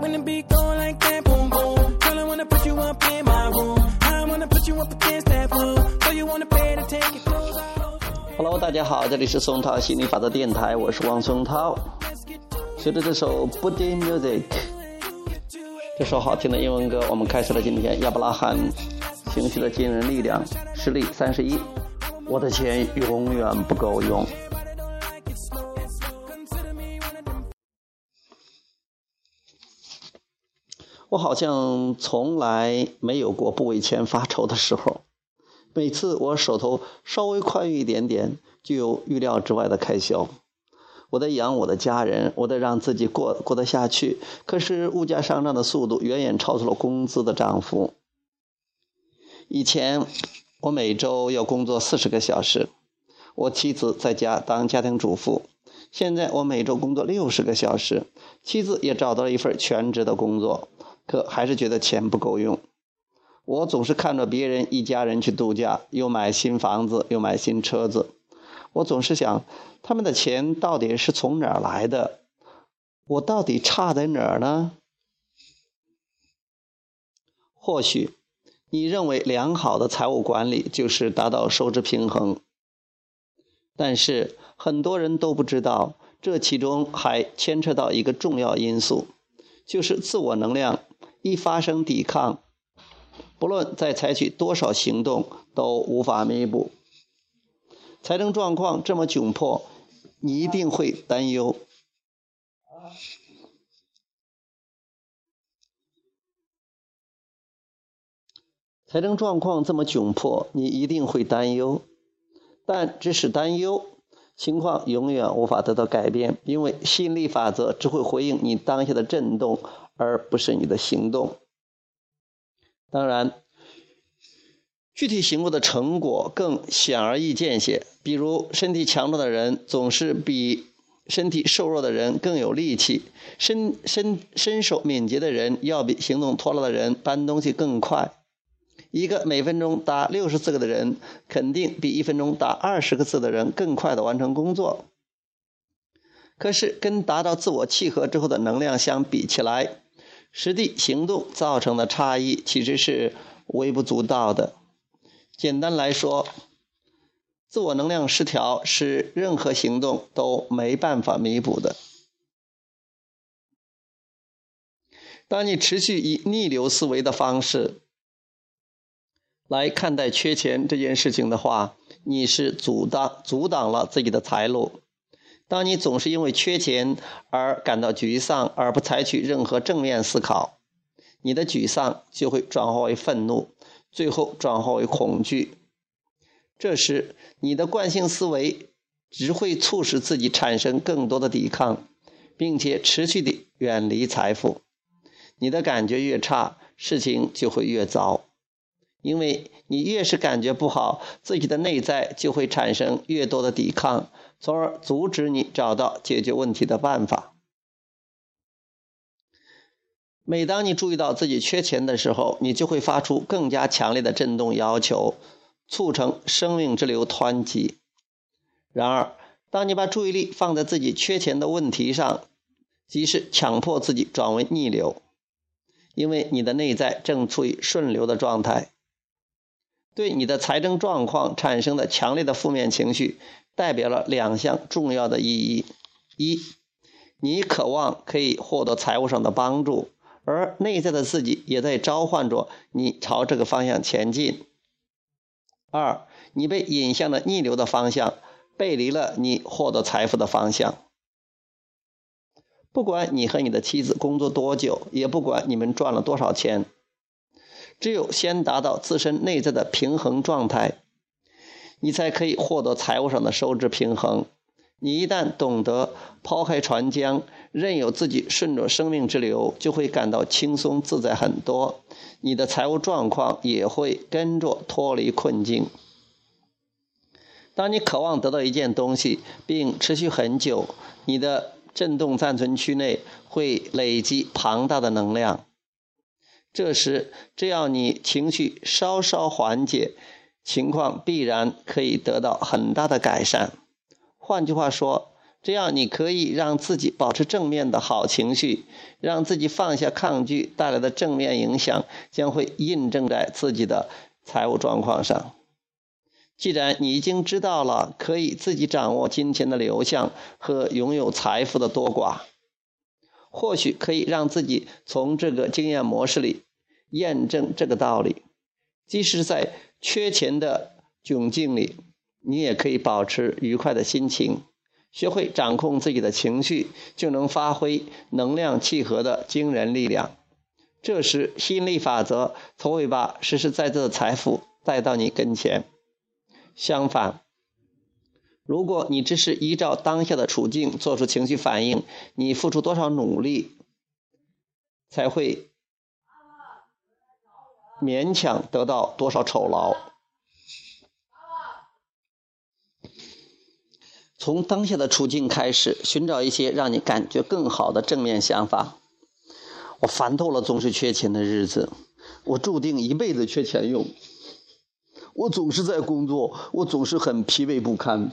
When the beat go like that, boom boom. Girl, I wanna put you up in my room. I wanna put you up against that room. So you wanna pay to take your clothes off. Hello，大家好，这里是松涛心理法则电台，我是王松涛。随着这首《Booty Music》这首好听的英文歌，我们开始了今天亚伯拉罕情绪的惊人力量实例三十一。我的钱永远不够用。我好像从来没有过不为钱发愁的时候。每次我手头稍微宽裕一点点，就有预料之外的开销。我在养我的家人，我在让自己过过得下去。可是物价上涨的速度远远超出了工资的涨幅。以前我每周要工作四十个小时，我妻子在家当家庭主妇。现在我每周工作六十个小时，妻子也找到了一份全职的工作。可还是觉得钱不够用。我总是看着别人一家人去度假，又买新房子，又买新车子。我总是想，他们的钱到底是从哪儿来的？我到底差在哪儿呢？或许你认为良好的财务管理就是达到收支平衡，但是很多人都不知道，这其中还牵扯到一个重要因素，就是自我能量。一发生抵抗，不论再采取多少行动，都无法弥补。财政状况这么窘迫，你一定会担忧。财政状况这么窘迫，你一定会担忧。但只是担忧，情况永远无法得到改变，因为吸引力法则只会回应你当下的震动。而不是你的行动。当然，具体行动的成果更显而易见些。比如，身体强壮的人总是比身体瘦弱的人更有力气；身身身手敏捷的人要比行动拖拉的人搬东西更快。一个每分钟打六十四个的人，肯定比一分钟打二十个字的人更快的完成工作。可是，跟达到自我契合之后的能量相比起来，实际行动造成的差异其实是微不足道的。简单来说，自我能量失调是任何行动都没办法弥补的。当你持续以逆流思维的方式来看待缺钱这件事情的话，你是阻挡阻挡了自己的财路。当你总是因为缺钱而感到沮丧，而不采取任何正面思考，你的沮丧就会转化为愤怒，最后转化为恐惧。这时，你的惯性思维只会促使自己产生更多的抵抗，并且持续地远离财富。你的感觉越差，事情就会越糟，因为你越是感觉不好，自己的内在就会产生越多的抵抗。从而阻止你找到解决问题的办法。每当你注意到自己缺钱的时候，你就会发出更加强烈的震动要求，促成生命之流湍急。然而，当你把注意力放在自己缺钱的问题上，即是强迫自己转为逆流，因为你的内在正处于顺流的状态。对你的财政状况产生的强烈的负面情绪。代表了两项重要的意义：一，你渴望可以获得财务上的帮助，而内在的自己也在召唤着你朝这个方向前进；二，你被引向了逆流的方向，背离了你获得财富的方向。不管你和你的妻子工作多久，也不管你们赚了多少钱，只有先达到自身内在的平衡状态。你才可以获得财务上的收支平衡。你一旦懂得抛开船浆，任由自己顺着生命之流，就会感到轻松自在很多。你的财务状况也会跟着脱离困境。当你渴望得到一件东西，并持续很久，你的振动暂存区内会累积庞大的能量。这时，只要你情绪稍稍缓解。情况必然可以得到很大的改善。换句话说，这样你可以让自己保持正面的好情绪，让自己放下抗拒带来的正面影响，将会印证在自己的财务状况上。既然你已经知道了可以自己掌握金钱的流向和拥有财富的多寡，或许可以让自己从这个经验模式里验证这个道理。即使在缺钱的窘境里，你也可以保持愉快的心情。学会掌控自己的情绪，就能发挥能量契合的惊人力量。这时，吸引力法则从会把实实在在的财富带到你跟前。相反，如果你只是依照当下的处境做出情绪反应，你付出多少努力，才会勉强得到多少酬劳。从当下的处境开始，寻找一些让你感觉更好的正面想法。我烦透了总是缺钱的日子，我注定一辈子缺钱用。我总是在工作，我总是很疲惫不堪。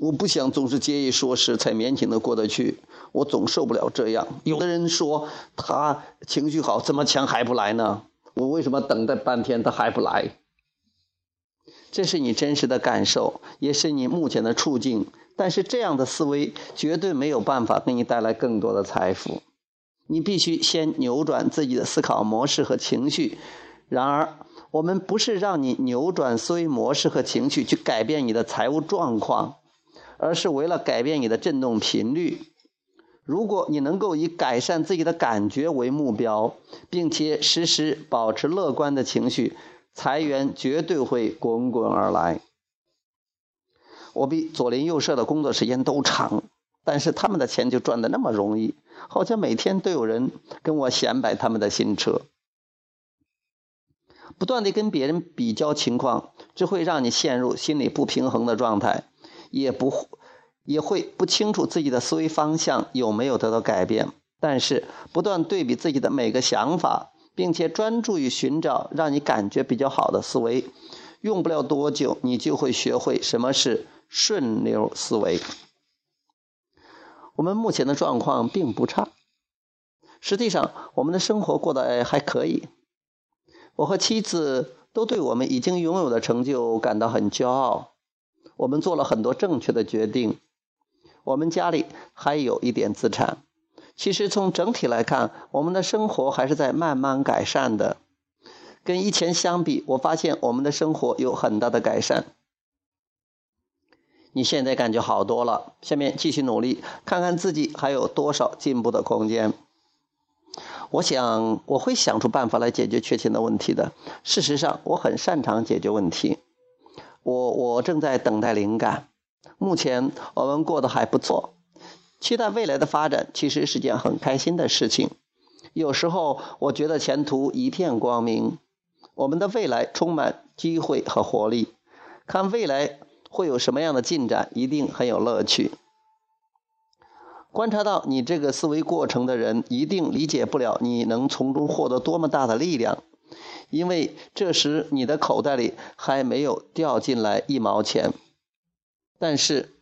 我不想总是节衣缩食才勉强的过得去，我总受不了这样。有的人说他情绪好，怎么钱还不来呢？我为什么等待半天他还不来？这是你真实的感受，也是你目前的处境。但是这样的思维绝对没有办法给你带来更多的财富。你必须先扭转自己的思考模式和情绪。然而，我们不是让你扭转思维模式和情绪去改变你的财务状况，而是为了改变你的振动频率。如果你能够以改善自己的感觉为目标，并且时时保持乐观的情绪。财源绝对会滚滚而来。我比左邻右舍的工作时间都长，但是他们的钱就赚的那么容易，好像每天都有人跟我显摆他们的新车。不断的跟别人比较情况，只会让你陷入心理不平衡的状态，也不也会不清楚自己的思维方向有没有得到改变。但是不断对比自己的每个想法。并且专注于寻找让你感觉比较好的思维，用不了多久，你就会学会什么是顺流思维。我们目前的状况并不差，实际上我们的生活过得还可以。我和妻子都对我们已经拥有的成就感到很骄傲。我们做了很多正确的决定。我们家里还有一点资产。其实从整体来看，我们的生活还是在慢慢改善的。跟以前相比，我发现我们的生活有很大的改善。你现在感觉好多了，下面继续努力，看看自己还有多少进步的空间。我想我会想出办法来解决缺钱的问题的。事实上，我很擅长解决问题。我我正在等待灵感。目前我们过得还不错。期待未来的发展，其实是件很开心的事情。有时候我觉得前途一片光明，我们的未来充满机会和活力。看未来会有什么样的进展，一定很有乐趣。观察到你这个思维过程的人，一定理解不了你能从中获得多么大的力量，因为这时你的口袋里还没有掉进来一毛钱。但是。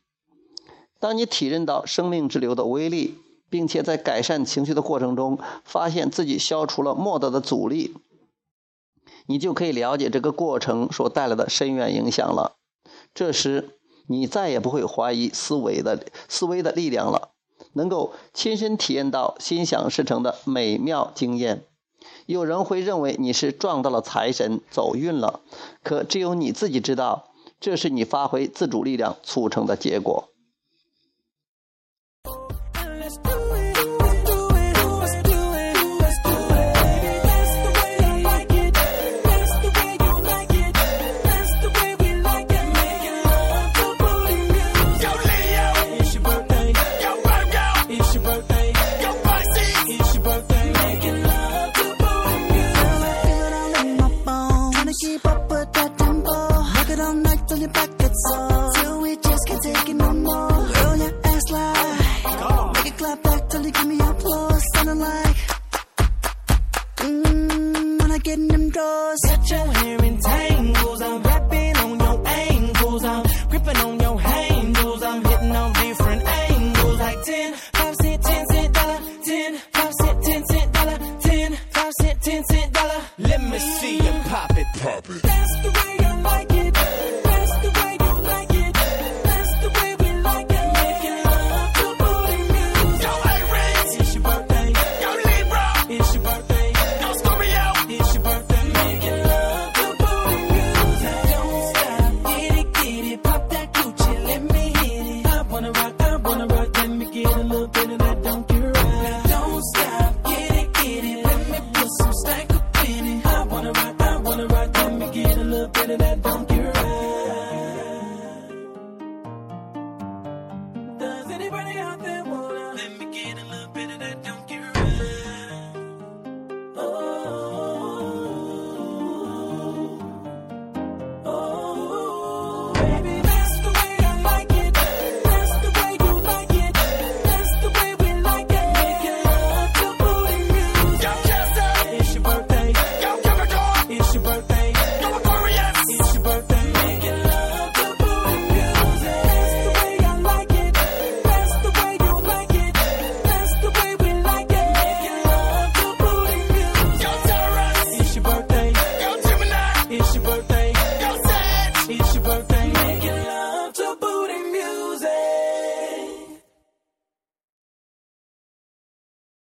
当你体认到生命之流的威力，并且在改善情绪的过程中，发现自己消除了莫大的阻力，你就可以了解这个过程所带来的深远影响了。这时，你再也不会怀疑思维的思维的力量了，能够亲身体验到心想事成的美妙经验。有人会认为你是撞到了财神，走运了，可只有你自己知道，这是你发挥自主力量促成的结果。Dios.